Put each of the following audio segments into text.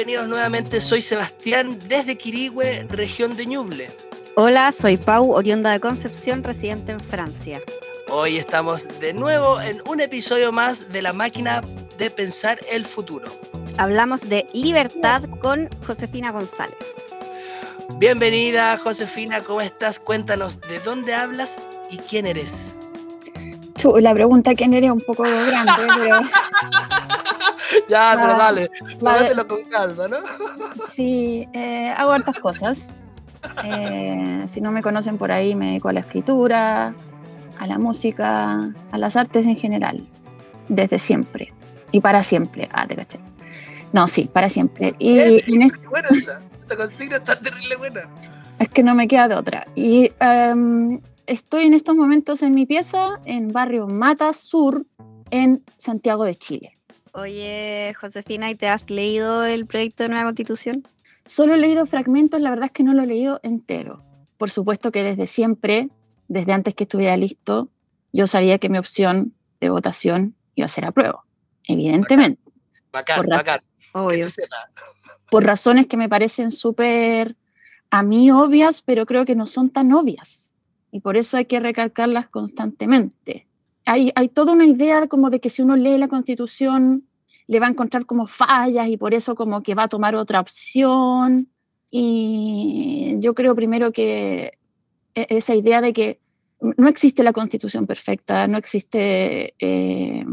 bienvenidos nuevamente. Soy Sebastián desde Quirigüe, región de Ñuble. Hola, soy Pau, oriunda de Concepción, residente en Francia. Hoy estamos de nuevo en un episodio más de la máquina de pensar el futuro. Hablamos de libertad con Josefina González. Bienvenida, Josefina, ¿cómo estás? Cuéntanos de dónde hablas y quién eres. La pregunta quién eres un poco grande, pero... ya, pero dale, tómatelo con calma, ¿no? sí, eh, hago hartas cosas. Eh, si no me conocen por ahí, me dedico a la escritura, a la música, a las artes en general, desde siempre y para siempre. Ah, te caché. No, sí, para siempre. Y, buena esa, esa consigna está terrible buena. Es que no me queda de otra. Y em, estoy en estos momentos en mi pieza en barrio Mata Sur, en Santiago de Chile. Oye, Josefina, ¿y te has leído el proyecto de nueva constitución? Solo he leído fragmentos, la verdad es que no lo he leído entero. Por supuesto que desde siempre, desde antes que estuviera listo, yo sabía que mi opción de votación iba a ser apruebo, evidentemente. Bacán, bacán. Por razones que me parecen súper a mí obvias, pero creo que no son tan obvias. Y por eso hay que recalcarlas constantemente. Hay, hay toda una idea como de que si uno lee la constitución le va a encontrar como fallas y por eso como que va a tomar otra opción. Y yo creo primero que e-, esa idea de que no existe la constitución perfecta, no existe, eh,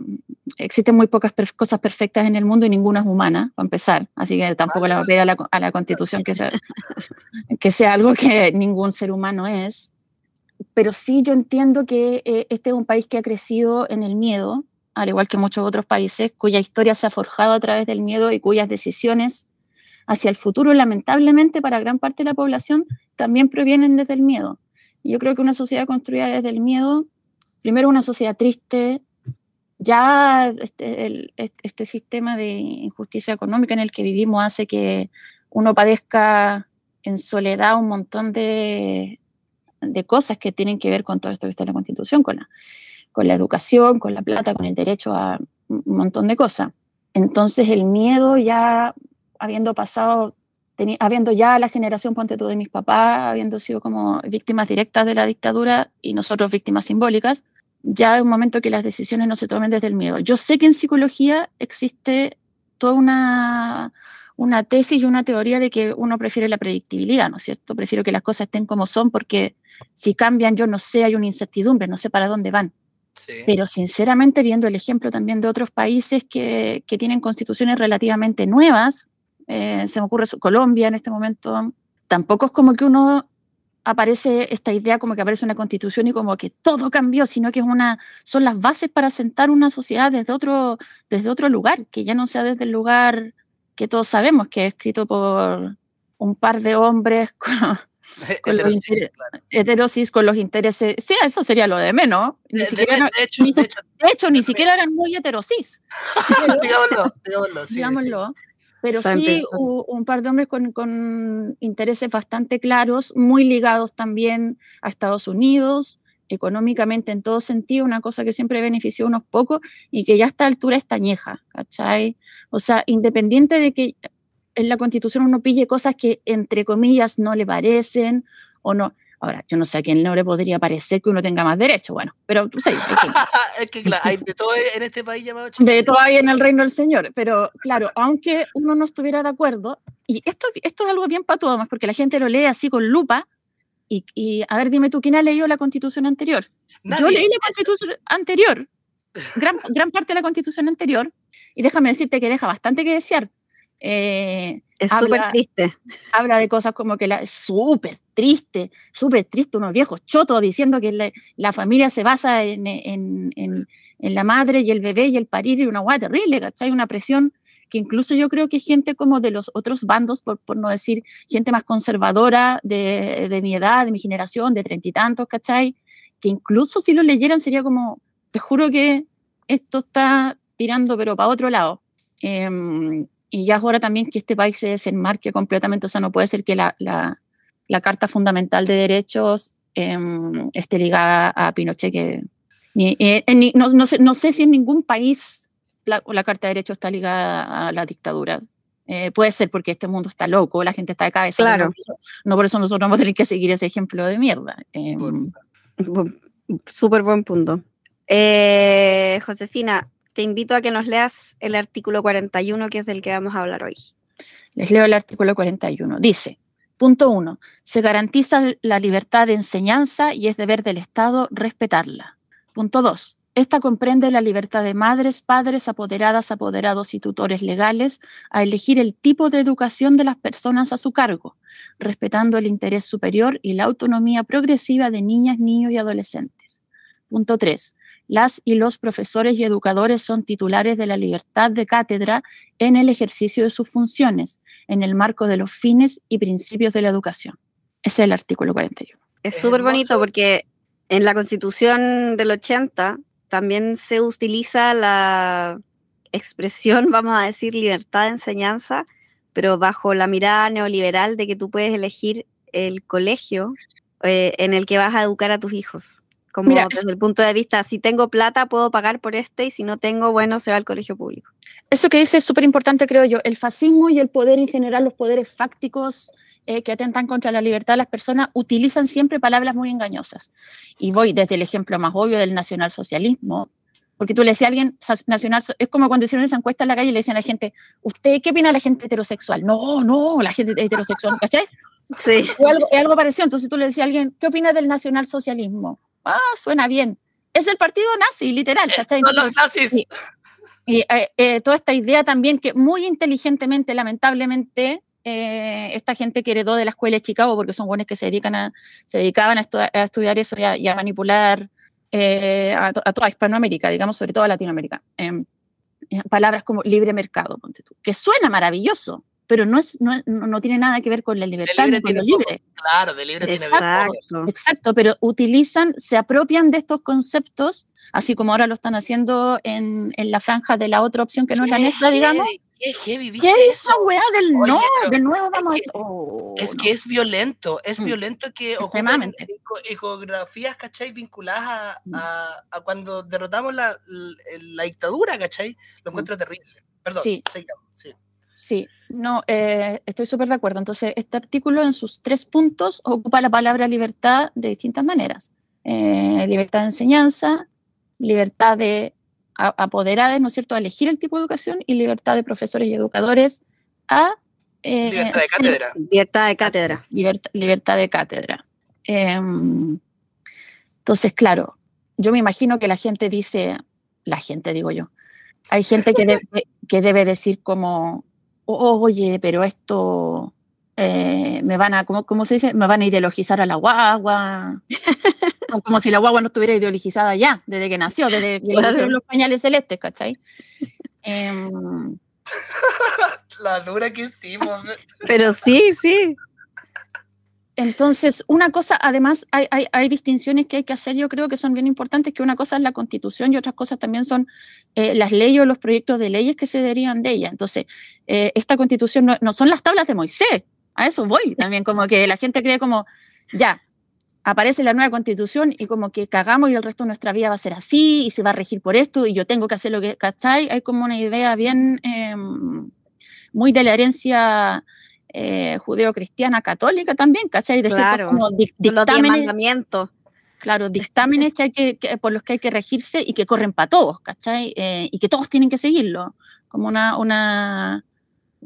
existen muy pocas cosas perfectas en el mundo y ninguna es humana, para empezar. Así que tampoco le va a pedir a la, constitución que sea, que sea algo que ningún ser humano es. Pero sí yo entiendo que eh, este es un país que ha crecido en el miedo, al igual que muchos otros países, cuya historia se ha forjado a través del miedo y cuyas decisiones hacia el futuro, lamentablemente, para gran parte de la población, también provienen desde el miedo. Yo creo que una sociedad construida desde el miedo, primero una sociedad triste, ya este, este sistema de injusticia económica en el que vivimos hace que uno padezca en soledad un montón de, de cosas que tienen que ver con todo esto que está en la Constitución, con la con la educación, con la plata, con el derecho a un montón de cosas. Entonces el miedo ya habiendo pasado, habiendo ya la generación, ponte tú, de mis papás, habiendo sido como víctimas directas de la dictadura y nosotros víctimas simbólicas, ya es un momento que las decisiones no se tomen desde el miedo. Yo sé que en psicología existe toda una, una tesis y una teoría de que uno prefiere la predictibilidad, ¿no es cierto? Prefiero que las cosas estén como son porque si cambian yo no sé, hay una incertidumbre, no sé para dónde van. Pero sinceramente, viendo el ejemplo también de otros países que, que tienen constituciones relativamente nuevas, eh, se me ocurre Colombia en este momento, tampoco es como que uno aparece esta idea como que aparece una constitución y como que todo cambió, sino que es una, son las bases para sentar una sociedad desde otro, desde otro lugar, que ya no sea desde el lugar que todos sabemos que es escrito por un par de hombres con, con heterosis, con los intereses. Sí, eso sería lo de menos. Ni siquiera, de, hecho, ni, siquiera eran muy heterosis. digámoslo, digámoslo, sí, digámoslo. Pero sí, un par de hombres con, con, intereses bastante claros, muy ligados también a Estados Unidos, económicamente en todo sentido, una cosa que siempre benefició a unos pocos y que ya a esta altura está añeja, ¿cachai? O sea, independiente de que en la constitución uno pille cosas que entre comillas no le parecen o no. Ahora, yo no sé a quién no le podría parecer que uno tenga más derecho, bueno, pero tú sabes. es que claro, hay de todo en este país llamado De todo hay en el reino del Señor, pero claro, aunque uno no estuviera de acuerdo, y esto, esto es algo bien para todos, porque la gente lo lee así con lupa, y, y, a ver, dime tú, ¿quién ha leído la constitución anterior? Yo leí la constitución anterior, gran, gran parte de la constitución anterior, y déjame decirte que deja bastante que desear, eh, es súper triste. Habla de cosas como que la, es súper triste, súper triste, unos viejos chotos diciendo que la, familia se basa en, en, en, en, la madre y el bebé y el parir y una guay terrible, ¿cachai? Una presión que incluso yo creo que gente como de los otros bandos, por, por no decir gente más conservadora de, de mi edad, de mi generación, de treinta y tantos, ¿cachai? Que incluso si lo leyeran sería como, te juro que esto está tirando pero para otro lado. Eh, y ya es hora también que este país se desenmarque completamente, o sea, no puede ser que la, la, la Carta Fundamental de Derechos eh, esté ligada a Pinochet, que ni, eh, ni, no, no, sé, no, sé, si en ningún país la, la, Carta de Derechos está ligada a la dictadura. Eh, puede ser porque este mundo está loco, la gente está de cabeza. Claro. No por eso, no por eso nosotros vamos a tener que seguir ese ejemplo de mierda. Bu- Súper buen punto. Eh, Josefina, te invito a que nos leas el artículo 41, que es del que vamos a hablar hoy. Les leo el artículo 41. Dice, punto 1, se garantiza la libertad de enseñanza y es deber del Estado respetarla. Punto 2, esta comprende la libertad de madres, padres, apoderadas, apoderados y tutores legales a elegir el tipo de educación de las personas a su cargo, respetando el interés superior y la autonomía progresiva de niñas, niños y adolescentes. Punto 3. Las y los profesores y educadores son titulares de la libertad de cátedra en el ejercicio de sus funciones, en el marco de los fines y principios de la educación. Ese es el artículo 41. Es súper bonito porque en la constitución del 80 también se utiliza la expresión, vamos a decir, libertad de enseñanza, pero bajo la mirada neoliberal de que tú puedes elegir el colegio eh, en el que vas a educar a tus hijos. Como Mira, desde el punto de vista, si tengo plata, puedo pagar por este, y si no tengo, bueno, se va al colegio público. Eso que dice es súper importante, creo yo. El fascismo y el poder en general, los poderes fácticos eh, que atentan contra la libertad de las personas, utilizan siempre palabras muy engañosas. Y voy desde el ejemplo más obvio del nacionalsocialismo, porque tú le decías a alguien, "Sa- nacional, es como cuando hicieron esa encuesta en la calle y le decían a la gente, ¿usted qué opina de la gente heterosexual? No, no, la gente heterosexual, ¿cachai? Sí. Es algo, algo parecido. Entonces tú le decías a alguien, ¿qué opina del nacionalsocialismo? Ah, suena bien. Es el partido nazi, literal, ¿cachai? Entonces, los nazis. sí. y eh, eh, toda esta idea también que muy inteligentemente, lamentablemente, eh, esta gente que heredó de la escuela de Chicago, porque son buenos que se, dedican a, se dedicaban a, estu- a estudiar eso y a, y a manipular eh, a, to- a toda Hispanoamérica, digamos, sobre todo a Latinoamérica. Em, eh, palabras como libre mercado, ponte tú, que suena maravilloso, pero no, es, no, no no tiene nada que ver con la libertad libre ni con lo tiene poco. libre. Claro, de libre tiene bien poco. Exacto. Exacto, pero utilizan, se apropian de estos conceptos, así como ahora lo están haciendo en, en la franja de la otra opción que no es la nuestra, digamos. Qué heavy, ¿viste ¿Qué es eso? esa weá del Oye, no? De nuevo vamos que- a... Oh, Es no. que es violento, es Mm. violento que ocupen icografías, ¿cachai? Vinculadas a, Mm. a- a cuando derrotamos la, la- la dictadura, ¿cachai? Lo encuentro terrible. Perdón, Sí. sigamos, sí. Sí, no, eh, estoy súper de acuerdo. Entonces, este artículo en sus tres puntos ocupa la palabra libertad de distintas maneras. Eh, libertad de enseñanza, libertad de apoderadas, ¿no es cierto?, a elegir el tipo de educación y libertad de profesores y educadores a... eh, Libertad de ser- cátedra. Libertad de cátedra. libertad, libertad de cátedra. Em, entonces, claro, yo me imagino que la gente dice, la gente digo yo, hay gente que debe, que debe decir como, "Oh, oye, pero esto eh, me van a, ¿cómo, cómo se dice? Me van a ideologizar a la guagua. Como si la guagua no estuviera ideologizada ya, desde que nació, desde que Claro. los pañales celestes, ¿cachai? Em, La dura que hicimos. Pero sí, sí. Entonces, una cosa, además, hay, hay, hay distinciones que hay que hacer, yo creo que son bien importantes, que una cosa es la constitución y otras cosas también son eh, las leyes o los proyectos de leyes que se derivan de ella. Entonces, eh, esta constitución no, no son las tablas de Moisés, a eso voy también, como que la gente cree como, ya, aparece la nueva constitución y como que cagamos y el resto de nuestra vida va a ser así y se va a regir por esto y yo tengo que hacer lo que, ¿cachai? Hay como una idea bien, em, muy de la herencia eh, judeo-cristiana católica también, ¿cachai? De Claro. como dic- los dictámenes, mandamientos. claro, dictámenes que hay que, que- por los que hay que regirse y que corren para todos, ¿cachai? Eh, y que todos tienen que seguirlo, como una, una,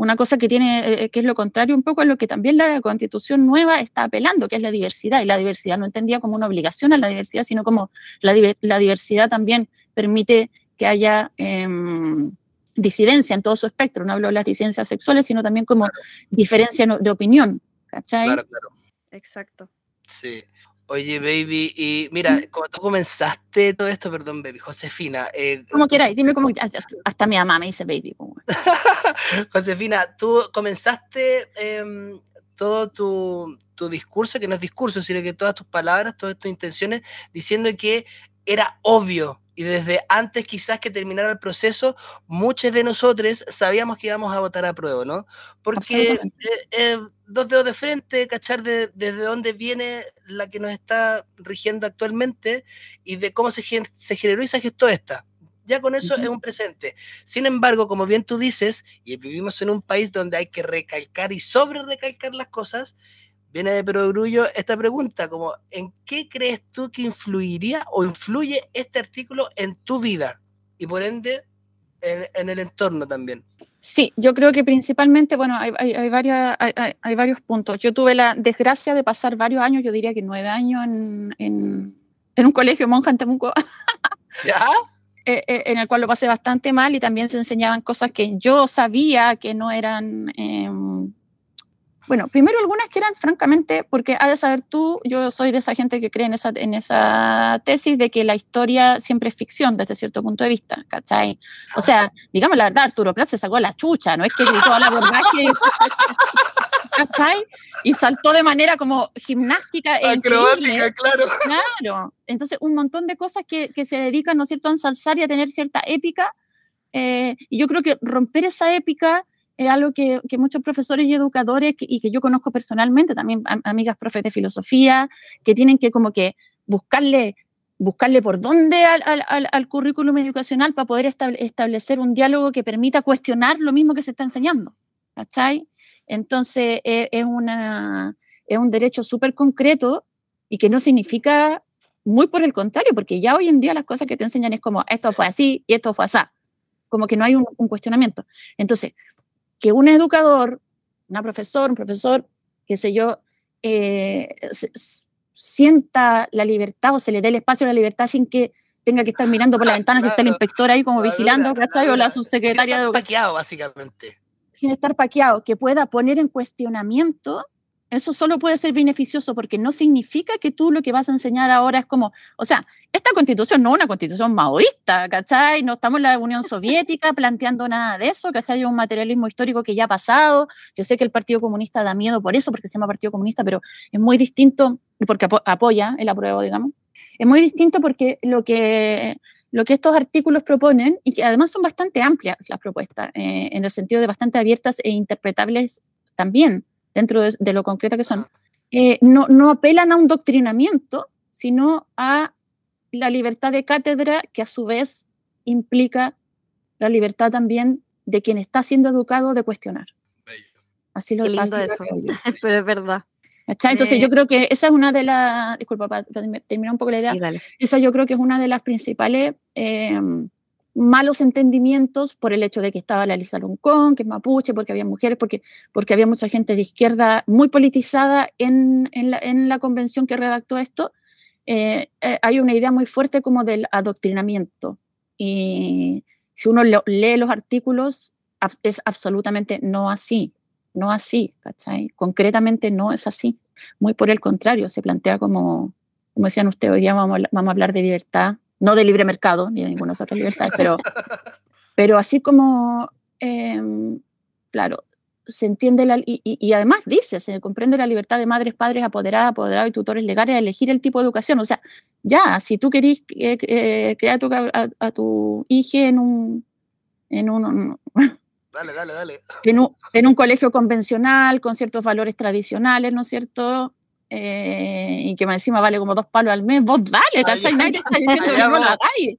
una cosa que tiene, eh, que es lo contrario un poco a lo que también la constitución nueva está apelando, que es la diversidad, y la diversidad no entendía como una obligación a la diversidad, sino como la, diver- la diversidad también permite que haya em, disidencia en todo su espectro, no hablo de las disidencias sexuales, sino también como diferencia de opinión, ¿cachai? Claro, claro. Exacto. Sí. Oye, baby, y mira, como tú comenzaste todo esto, perdón, baby, Josefina, eh, Como queráis, dime como hasta, hasta mi mamá me dice baby. Josefina, tú comenzaste em, todo tu, tu discurso, que no es discurso, sino que todas tus palabras, todas tus intenciones, diciendo que era obvio. Y desde antes quizás que terminara el proceso, muchos de nosotros sabíamos que íbamos a votar a prueba, ¿no? Porque eh, eh, dos dedos de frente, cachar de- desde dónde viene la que nos está rigiendo actualmente y de cómo se, se generó y se gestó esta. ya con eso es un presente. Sin embargo, como bien tú dices, y vivimos en un país donde hay que recalcar y sobre recalcar las cosas, viene de Perogrullo esta pregunta, como ¿en qué crees tú que influiría o influye este artículo en tu vida? Y por ende, en, el entorno también. Sí, yo creo que principalmente, bueno, hay, hay, varias, hay, varios puntos. Yo tuve la desgracia de pasar varios años, yo diría que nueve años, en, en, en un colegio monja en Temuco. ¿Ya? Eh, eh, en el cual lo pasé bastante mal y también se enseñaban cosas que yo sabía que no eran em, bueno, primero algunas que eran francamente, porque has de saber tú, yo soy de esa gente que cree en esa, en esa tesis de que la historia siempre es ficción desde cierto punto de vista, ¿cachai? O sea, digamos la verdad, Arturo Prat se sacó la chucha, no es que gritó a la abordaje, ¿cachai? Y saltó de manera como gimnástica. Acrobática, claro. Claro. Entonces, un montón de cosas que, que se dedican, ¿no es cierto?, a ensalzar y a tener cierta épica. Eh, y yo creo que romper esa épica es algo que, que, muchos profesores y educadores, y que yo conozco personalmente, también amigas profes de filosofía, que tienen que como que buscarle, buscarle por dónde al, al, al currículum educacional para poder establecer un diálogo que permita cuestionar lo mismo que se está enseñando. ¿Cachai? Entonces, es, es, una, es un derecho súper concreto y que no significa muy por el contrario, porque ya hoy en día las cosas que te enseñan es como esto fue así y esto fue así, como que no hay un, un cuestionamiento. Entonces, que un educador, una profesora, un profesor, qué sé yo, eh, sienta la libertad o se le dé el espacio a la libertad sin que tenga que estar mirando por la ventana si está el inspector ahí como vigilando, ¿cachai? O la subsecretaria de paqueado, básicamente. Sin estar paqueado, que pueda poner en cuestionamiento eso solo puede ser beneficioso porque no significa que tú lo que vas a enseñar ahora es como, o sea, esta constitución no es una constitución maoísta, ¿cachai? No estamos en la Unión Soviética planteando nada de eso, ¿cachai? Es un materialismo histórico que ya ha pasado. Yo sé que el Partido Comunista da miedo por eso, porque se llama Partido Comunista, pero es muy distinto, porque apoya el apruebo, digamos. Es muy distinto porque lo que, lo que estos artículos proponen, y que además son bastante amplias las propuestas, eh, en el sentido de bastante abiertas e interpretables también dentro de, lo concreto que son, eh, no, no apelan a un doctrinamiento, sino a la libertad de cátedra que a su vez implica la libertad también de quien está siendo educado de cuestionar. Así lo, lindo eso, pero es verdad. Entonces yo creo que esa es una de las, disculpa, para terminar un poco la idea, esa yo creo que es una de las principales eh, malos entendimientos por el hecho de que estaba la Lisa Loncón, que es mapuche, porque había mujeres, porque, porque había mucha gente de izquierda muy politizada en, en, la, en la, convención que redactó esto. Eh, eh, hay una idea muy fuerte como del adoctrinamiento. Y si uno lee los artículos, es absolutamente no así, no así, ¿cachai? Concretamente no es así. Muy por el contrario, se plantea como, como decían ustedes, hoy día vamos, vamos a hablar de libertad, no de libre mercado ni de ninguna otra libertad, pero, pero así como, em, claro, se entiende la, y, además dice, se comprende la libertad de madres, padres, apoderadas, apoderados y tutores legales a elegir el tipo de educación. O sea, ya, si tú querís eh, eh, crear a, tu hija en un, en un, dale, dale, dale. En un, en un colegio convencional, con ciertos valores tradicionales, ¿no es cierto? Eh, y que más encima vale como dos palos al mes, vos dale, ¿cachai? Nadie está diciendo que no lo hagáis.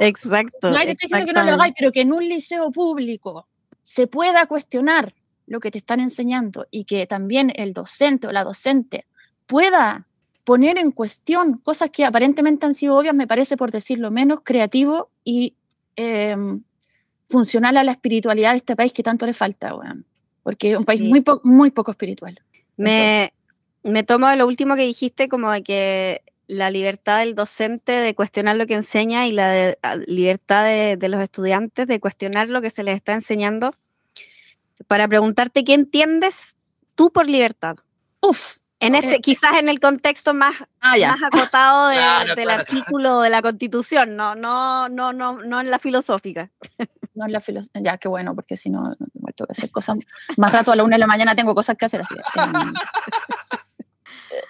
Exacto. Nadie está diciendo que no lo hagáis, pero que en un liceo público se pueda cuestionar lo que te están enseñando y que también el docente o la docente pueda poner en cuestión cosas que aparentemente han sido obvias, me parece, por decirlo menos, creativo y em, funcional a la espiritualidad de este país que tanto le falta, porque es un país muy, muy poco espiritual. Me, me tomo lo último que dijiste como de que la libertad del docente de cuestionar lo que enseña y la ah, libertad de, los estudiantes de cuestionar lo que se les está enseñando para preguntarte qué entiendes tú por libertad. Uf, en este, quizás en el contexto más, ah, más acotado del artículo de la Constitución, no, no, no, no, no en la filosófica. No en la filosófica, ya, qué bueno, porque si no, tengo que hacer cosas. Más rato a la una de la mañana tengo cosas que hacer así.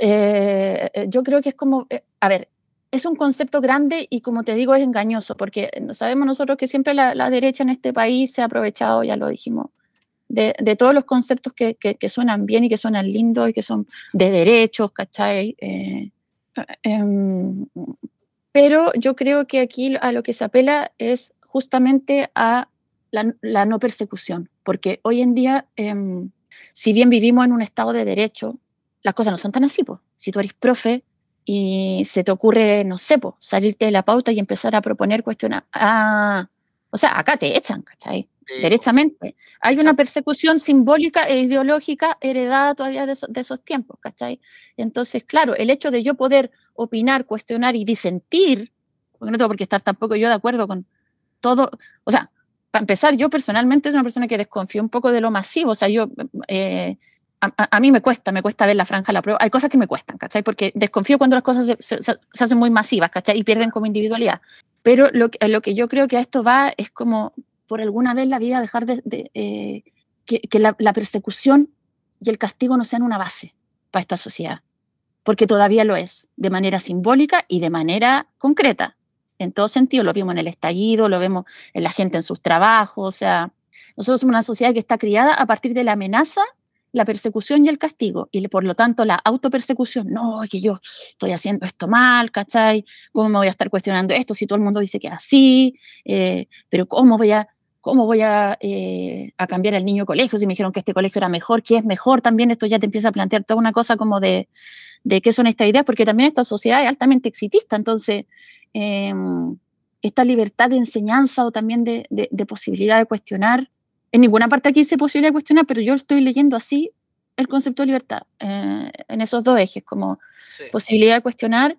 Eh, eh, yo creo que es como, eh, a ver, es un concepto grande y como te digo es engañoso, porque sabemos nosotros que siempre la, derecha en este país se ha aprovechado, ya lo dijimos, de, de todos los conceptos que, que, suenan bien y que suenan lindos y que son de derechos, ¿cachai? Em, pero yo creo que aquí a lo que se apela es justamente a la, no persecución, porque hoy en día, em, si bien vivimos en un estado de derecho, las cosas no son tan así. Si tú eres profe y se te ocurre, no sé, salirte de la pauta y empezar a proponer cuestionar, ah, o sea, acá te echan, ¿cachai? Derechamente. Hay una persecución simbólica e ideológica heredada todavía de, de, esos tiempos, ¿cachai? Entonces, claro, el hecho de yo poder opinar, cuestionar y disentir, porque no tengo por qué estar tampoco yo de acuerdo con todo, o sea, para empezar, yo personalmente soy una persona que desconfío un poco de lo masivo, o sea, yo, eh, a, mí me cuesta, me cuesta ver la franja, la prueba, hay cosas que me cuestan, ¿cachai? Porque desconfío cuando las cosas se, hacen muy masivas, ¿cachai? Y pierden como individualidad. Pero lo, lo que yo creo que a esto va es como, por alguna vez la vida, dejar de, eh, que, la, la persecución y el castigo no sean una base para esta sociedad, porque todavía lo es, de manera simbólica y de manera concreta en todo sentido, lo vimos en el estallido, lo vemos en la gente en sus trabajos, o sea, nosotros somos una sociedad que está criada a partir de la amenaza, la persecución y el castigo, y por lo tanto la autopersecución, no, es que yo estoy haciendo esto mal, ¿cachai? ¿Cómo me voy a estar cuestionando esto si todo el mundo dice que es así? Eh, pero ¿cómo voy a, cómo voy a, eh, a cambiar al niño colegio si me dijeron que este colegio era mejor, que es mejor también? Esto ya te empieza a plantear toda una cosa como de, de qué son estas ideas, porque también esta sociedad es altamente exitista, entonces Em, esta libertad de enseñanza o también de, posibilidad de cuestionar. En ninguna parte aquí dice posibilidad de cuestionar, pero yo estoy leyendo así el concepto de libertad, eh, en esos dos ejes, como posibilidad de cuestionar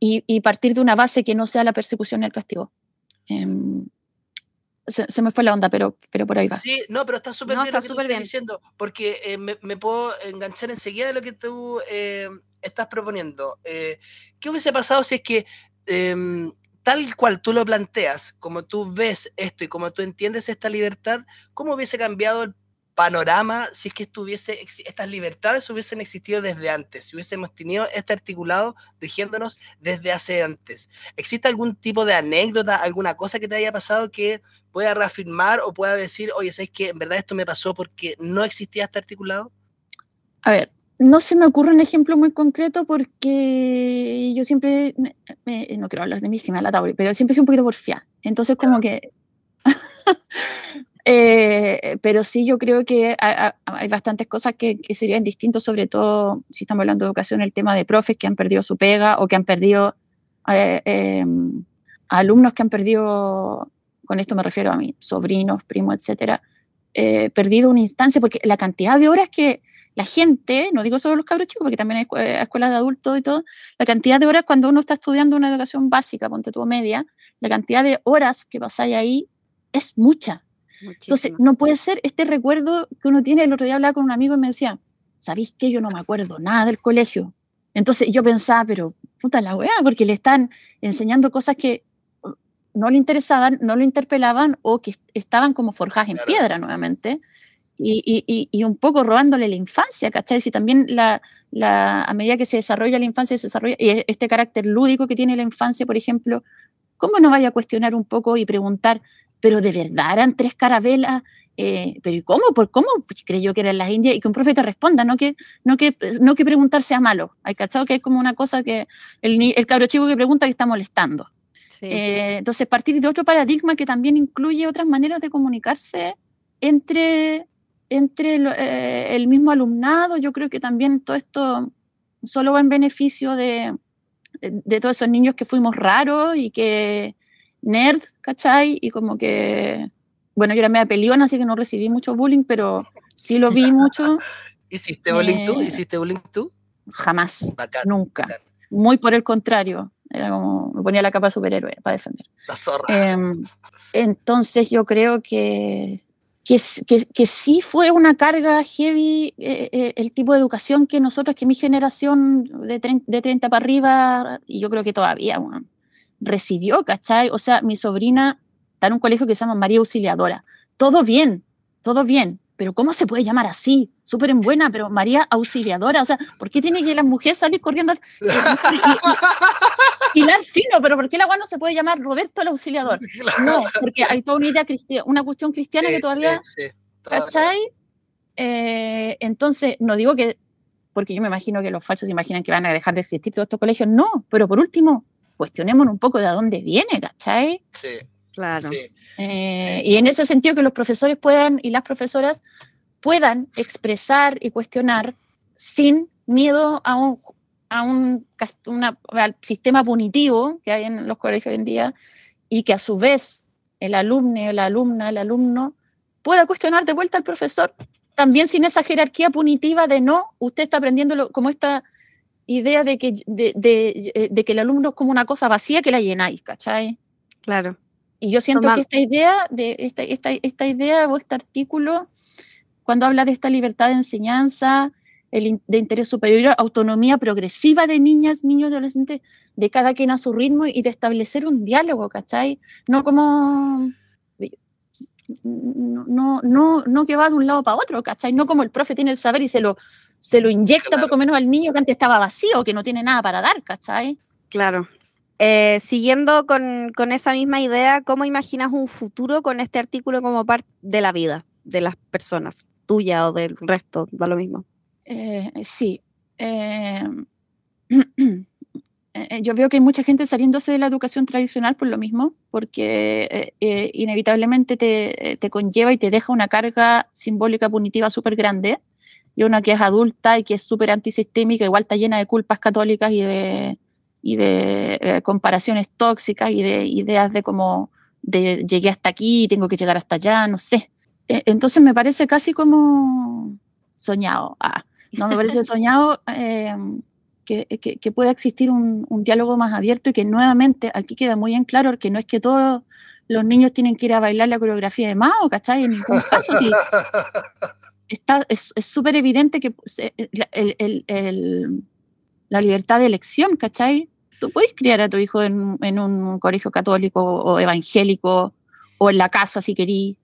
y, partir de una base que no sea la persecución y el castigo. Em, se, me fue la onda, pero, pero por ahí va. Sí, no, pero está súper bien lo que bien. diciendo, porque eh, me, puedo enganchar enseguida de lo que tú eh, estás proponiendo. ¿Qué hubiese pasado si es que Em, tal cual tú lo planteas, como tú ves esto y como tú entiendes esta libertad, ¿cómo hubiese cambiado el panorama si es que estuviese, estas libertades hubiesen existido desde antes, si hubiésemos tenido este articulado rigiéndonos desde hace antes? ¿Existe algún tipo de anécdota, alguna cosa que te haya pasado que pueda reafirmar o pueda decir, oye, ¿sabes que en verdad esto me pasó porque no existía este articulado? A ver, no se me ocurre un ejemplo muy concreto porque yo siempre, no quiero hablar de mí, que me la pero siempre soy un poquito porfía. Entonces, como que... Eh, pero sí, yo creo que hay, bastantes cosas que, serían distintos, sobre todo si estamos hablando de educación, el tema de profes que han perdido su pega o que han perdido eh, em, alumnos que han perdido, con esto me refiero a mis sobrinos, primos, etcétera, eh, perdido una instancia, porque la cantidad de horas que la gente, no digo solo los cabros chicos, porque también hay eh, escuelas de adultos y todo, la cantidad de horas cuando uno está estudiando una educación básica, ponte tu media, la cantidad de horas que pasáis ahí es mucha. Entonces, no puede ser este recuerdo que uno tiene. El otro día hablaba con un amigo y me decía, ¿sabéis que yo no me acuerdo nada del colegio? Entonces yo pensaba, pero puta la weá, porque le están enseñando cosas que uh, no le interesaban, no lo interpelaban o que estaban como forjadas en piedra nuevamente y, un poco robándole la infancia, ¿cachai? Si también la, a medida que se desarrolla la infancia, se desarrolla y este carácter lúdico que tiene la infancia, por ejemplo, ¿cómo no vaya a cuestionar un poco y preguntar, pero de verdad eran tres carabelas? Eh, pero ¿y cómo? ¿Por cómo pues creyó que eran las indias? Y que un profeta responda, no que, no que, no que preguntar sea malo. Hay cachado que es como una cosa que el, el cabro chico que pregunta que está molestando. Eh, entonces, partir de otro paradigma que también incluye otras maneras de comunicarse entre, entre eh, el mismo alumnado, yo creo que también todo esto solo va en beneficio de, de, todos esos niños que fuimos raros y que nerd, ¿cachai? Y como que, bueno, yo era media peleona, así que no recibí mucho bullying, pero sí lo vi mucho. ¿Hiciste bullying tú? ¿Hiciste bullying tú? Jamás, nunca. Muy por el contrario, era como, me ponía la capa de superhéroe para defender. La zorra. Em, entonces yo creo que que, que, sí fue una carga heavy eh, eh, el tipo de educación que nosotros, que mi generación de, de 30 para arriba, y yo creo que todavía, recibió, ¿cachai? O sea, mi sobrina está en un colegio que se llama María Auxiliadora. Todo bien, todo bien, pero ¿cómo se puede llamar así? Súper en buena, pero María Auxiliadora, o sea, ¿por qué tiene que la mujer salir corriendo? Y, y, fino, pero ¿por qué la agua no se puede llamar Roberto el Auxiliador? No, porque hay toda una idea cristiana, una cuestión cristiana que todavía, sí, sí, ¿cachai? Eh, entonces, no digo que, porque yo me imagino que los fachos se imaginan que van a dejar de existir todos estos colegios, no, pero por último, cuestionemos un poco de dónde viene, ¿cachai? Sí, Claro. sí. Eh, Y en ese sentido que los profesores puedan y las profesoras puedan expresar y cuestionar sin miedo a un, a un una- al sistema punitivo que hay en los colegios hoy en día y que a su vez el alumno, la alumna, el alumno pueda cuestionar de vuelta al profesor, también sin esa jerarquía punitiva de no, usted está aprendiendo como esta idea de que, de, de- de que el alumno es como una cosa vacía que la llenáis, ¿cachai? Claro. Y yo siento que esta idea, de esta, esta, esta idea o este artículo, cuando habla de esta libertad de enseñanza, el de interés superior, autonomía progresiva de niñas, niños adolescentes, de cada quien a su ritmo y de establecer un diálogo, ¿cachai? No como... No, no, no, no que va de un lado para otro, ¿cachai? No como el profe tiene el saber y se lo, se lo inyecta Claro. poco menos al niño que antes estaba vacío, que no tiene nada para dar, ¿cachai? Claro. Eh, siguiendo con, con esa misma idea, ¿cómo imaginas un futuro con este artículo como parte de la vida de las personas, tuya o del resto? Da lo mismo. Eh, sí. eh, eh, yo veo que hay mucha gente saliéndose de la educación tradicional por lo mismo, porque eh, eh, inevitablemente te, te conlleva y te deja una carga simbólica punitiva súper grande. Y una que es adulta y que es súper antisistémica, igual está llena de culpas católicas y de, y de eh, comparaciones tóxicas y de ideas de cómo de llegué hasta aquí, tengo que llegar hasta allá, no sé. Eh, entonces me parece casi como soñado. Ah, no me parece soñado eh, que, que, que pueda existir un, un diálogo más abierto y que nuevamente aquí queda muy en claro que no es que todos los niños tienen que ir a bailar la coreografía de Mao, ¿cachai? En ningún caso, sí, está, es es súper evidente que el- el- el- la libertad de elección, ¿cachai? Tú puedes criar a tu hijo en, en un colegio católico o evangélico o en la casa si querís.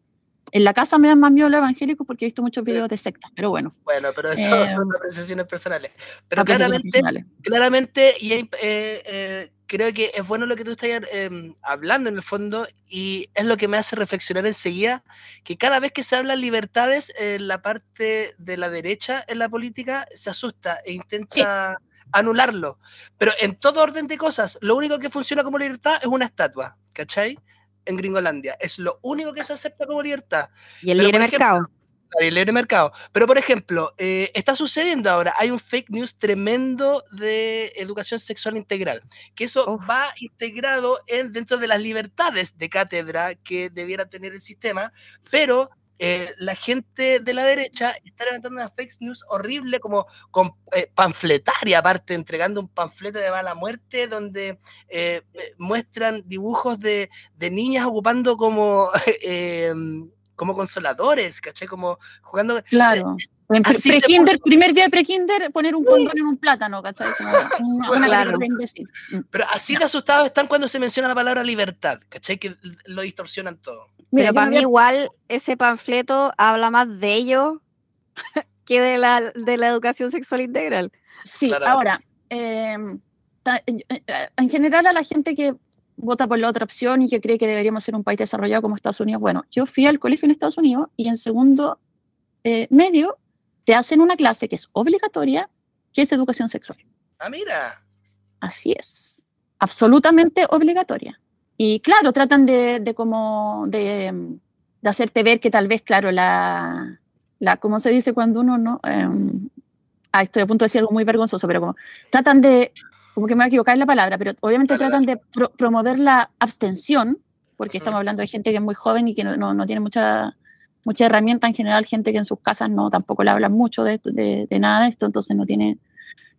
En la casa me dan más miedo los evangélicos porque he visto muchos videos de sectas, pero bueno. Bueno, pero eso Eh, son apreciaciones personales. Pero claramente, personales. claramente, y eh, eh, creo que es bueno lo que tú estás eh, hablando en el fondo, y es lo que me hace reflexionar enseguida, que cada vez que se hablan libertades, la parte de la derecha en la política se asusta e intenta anularlo. Pero en todo orden de cosas, lo único que funciona como libertad es una estatua, ¿cachai? En Gringolandia. Es lo único que se acepta como libertad. Y el Pero, libre por ejemplo, mercado. el libre mercado. Pero, por ejemplo, eh, está sucediendo ahora, hay un fake news tremendo de educación sexual integral, que eso Uf. va integrado en, dentro de las libertades de cátedra que debiera tener el sistema, pero eh, la gente de la derecha está levantando una fake news horrible como con, eh, panfletaria, aparte, entregando un panfleto de mala muerte donde eh, eh, muestran dibujos de, de niñas ocupando como... em, como consoladores, ¿cachai? Como jugando. Claro. Pre- te Pre-kinder, primer día de pre-kinder, poner un condón en un plátano, ¿cachai? Una, una Claro. Mm. Pero así de asustados están cuando se menciona la palabra libertad, ¿cachai? Que lo distorsionan todo. Mira, Pero para me mí igual ese panfleto habla más de ellos que de la, de la educación sexual integral. Sí, ahora, em, eh, eh, en general a la gente que vota por la otra opción y que cree que deberíamos ser un país desarrollado como Estados Unidos, bueno, yo fui al colegio en Estados Unidos y en segundo eh, medio te hacen una clase que es obligatoria, que es educación sexual. Ah, mira. Así es, absolutamente obligatoria. Y claro, tratan de, de como de, de hacerte ver que tal vez, claro, la, la ¿cómo se dice cuando uno no? Em, ah, estoy a punto de decir algo muy vergonzoso, pero como tratan de, como que me voy a equivocar en la palabra, pero obviamente tratan de pro- promover la abstención, porque estamos hablando de gente que es muy joven y que no, no, no tiene mucha, mucha herramienta en general, gente que en sus casas no tampoco le hablan mucho de, esto- de, de nada de esto, entonces no tiene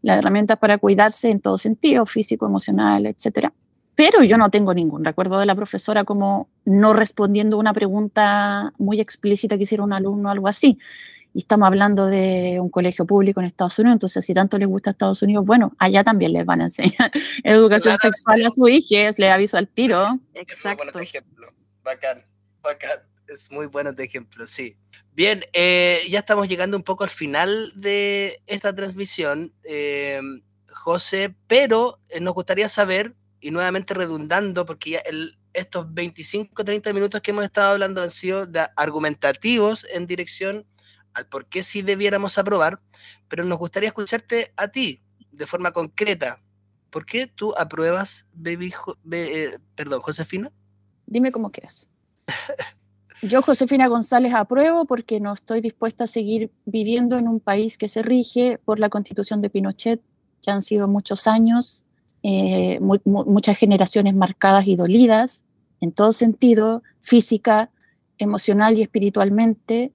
las herramientas para cuidarse en todo sentido, físico, emocional, etcétera. Pero yo no tengo ningún recuerdo de la profesora como no respondiendo una pregunta muy explícita que hiciera un alumno o algo así. Y estamos hablando de un colegio público en Estados Unidos, entonces si tanto les gusta Estados Unidos, bueno, allá también les van a enseñar educación Claramente. sexual a su hija, les aviso al tiro. Es muy bueno Exacto. este ejemplo. Bacán, bacán. Es muy bueno este ejemplo, sí. Bien, eh, ya estamos llegando un poco al final de esta transmisión, eh, José, pero eh, nos gustaría saber, y nuevamente redundando, porque ya el- estos 25, 30 minutos que hemos estado hablando han sido de- argumentativos en dirección al por qué sí debiéramos aprobar, pero nos gustaría escucharte a ti, de forma concreta, ¿Por qué tú apruebas, baby, eh, perdón, Josefina? Dime como quieras. Yo, Josefina González, apruebo porque no estoy dispuesta a seguir viviendo en un país que se rige por la constitución de Pinochet, que han sido muchos años, eh, muchas generaciones marcadas y dolidas, en todo sentido, física, emocional y espiritualmente,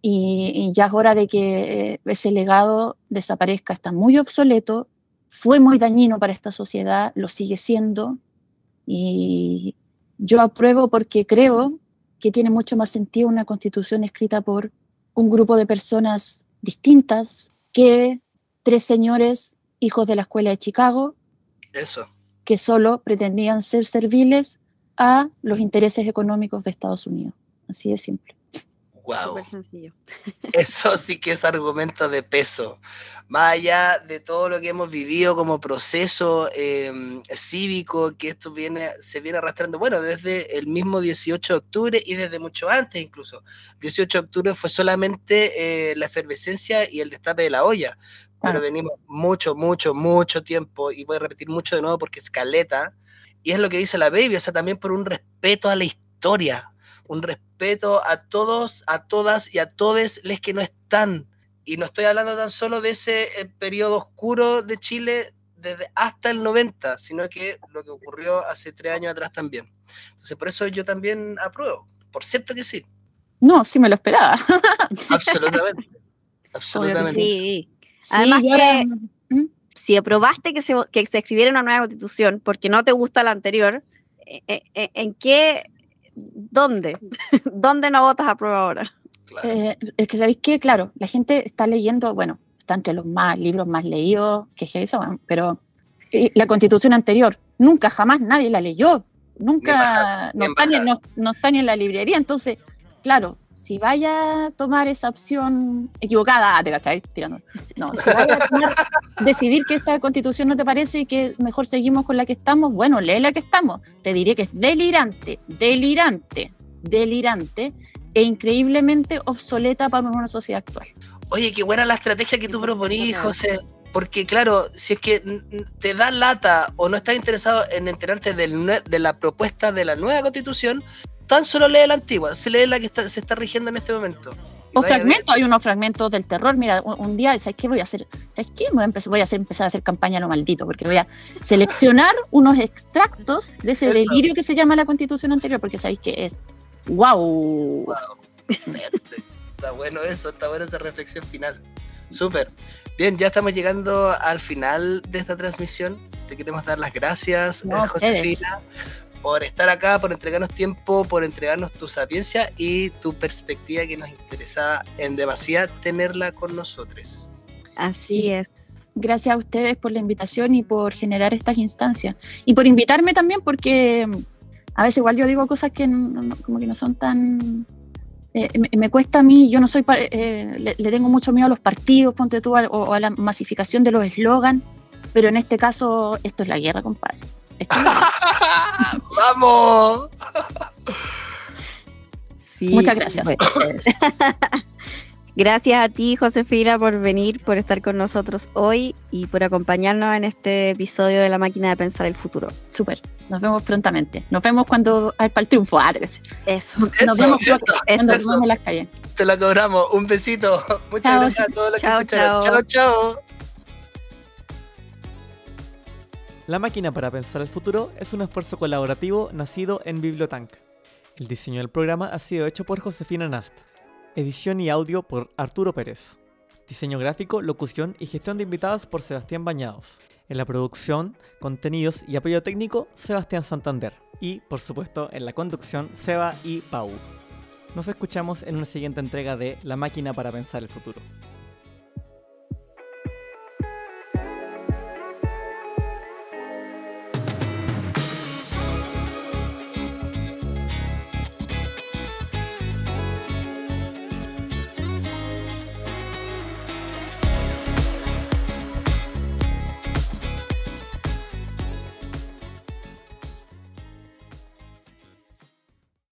y, ya es hora de que eh, ese legado desaparezca, está muy obsoleto, fue muy dañino para esta sociedad, lo sigue siendo, y yo apruebo porque creo que tiene mucho más sentido una constitución escrita por un grupo de personas distintas que tres señores hijos de la escuela de Chicago. Eso. Que solo pretendían ser serviles a los intereses económicos de Estados Unidos. Así de simple. Wow. sencillo. Eso sí que es argumento de peso. Más allá de todo lo que hemos vivido como proceso em, cívico, que esto viene, se viene arrastrando, bueno, desde el mismo 18 de octubre y desde mucho antes incluso. 18 de octubre fue solamente eh, la efervescencia y el destape de la olla, pero venimos mucho, mucho, mucho tiempo, y voy a repetir mucho de nuevo porque es caleta, y es lo que dice la baby, o sea, también por un respeto a la historia, un respeto a todos, a todas y a todos les que no están. Y no estoy hablando tan solo de ese eh, periodo oscuro de Chile desde hasta el 90, sino que lo que ocurrió hace tres años atrás también. Entonces, por eso yo también apruebo. Por cierto que sí. No, sí me lo esperaba. Absolutamente. Absolutamente. Sí. Además que ¿Mm? si aprobaste que se, que se escribiera una nueva constitución porque no te gusta la anterior, eh, eh, ¿en qué ¿dónde? ¿Dónde no votas a prueba ahora? Eh, es que sabéis que, claro, la gente está leyendo, bueno, está entre los más libros más leídos que es eso, pero eh, la constitución anterior, nunca, jamás nadie la leyó, nunca, no, está ni, no, está ni, en la librería, entonces, claro, si vaya a tomar esa opción equivocada, te cachai, tirando. No, si vaya a decidir que esta constitución no te parece y que mejor seguimos con la que estamos, bueno, lee la que estamos. Te diré que es delirante, delirante, delirante e increíblemente obsoleta para una sociedad actual. Oye, qué buena la estrategia que tú proponís, José. Porque claro, si es que te da lata o no estás interesado en enterarte de la propuesta de la nueva constitución, tan solo lee la antigua, se lee la que se está rigiendo en este momento. O fragmentos, hay unos fragmentos del terror. Mira, un, día, ¿sabes qué voy a hacer? ¿Sabes qué? Voy a, empezar, voy a hacer, empezar a hacer campaña a lo maldito, porque voy a seleccionar unos extractos de ese delirio que se llama la constitución anterior, porque sabéis que es wow. wow. está bueno eso, está buena esa reflexión final. Súper. Bien, ya estamos llegando al final de esta transmisión. Te queremos dar las gracias, no, Josefina, por estar acá, por entregarnos tiempo, por entregarnos tu sapiencia y tu perspectiva que nos interesa en demasía tenerla con nosotros. Así es. Gracias a ustedes por la invitación y por generar estas instancias. Y por invitarme también porque mm, a veces igual yo digo cosas que como que no son tan... Eh, me, cuesta a mí, yo no soy... Eh, le, tengo mucho miedo a los partidos, ponte tú, o, a la masificación de los eslogans, pero en este caso esto es la guerra, compadre. ¡Vamos! Muchas gracias. gracias a ti, Josefina, por venir, por estar con nosotros hoy y por acompañarnos en este episodio de La Máquina de Pensar el Futuro. Súper. Nos vemos prontamente. Nos vemos cuando hay para el triunfo. Ah, eso. Nos vemos cuando nos vemos en las calles. Te lo cobramos. Un besito. Muchas gracias a todos los que escucharon. Chao, chao. La máquina para pensar el futuro es un esfuerzo colaborativo nacido en Bibliotank. El diseño del programa ha sido hecho por Josefina Nast. Edición y audio por Arturo Pérez. Diseño gráfico, locución y gestión de invitados por Sebastián Bañados. En la producción, contenidos y apoyo técnico, Sebastián Santander. Y, por supuesto, en la conducción, Seba y Pau. Nos escuchamos en una siguiente entrega de La máquina para pensar el futuro.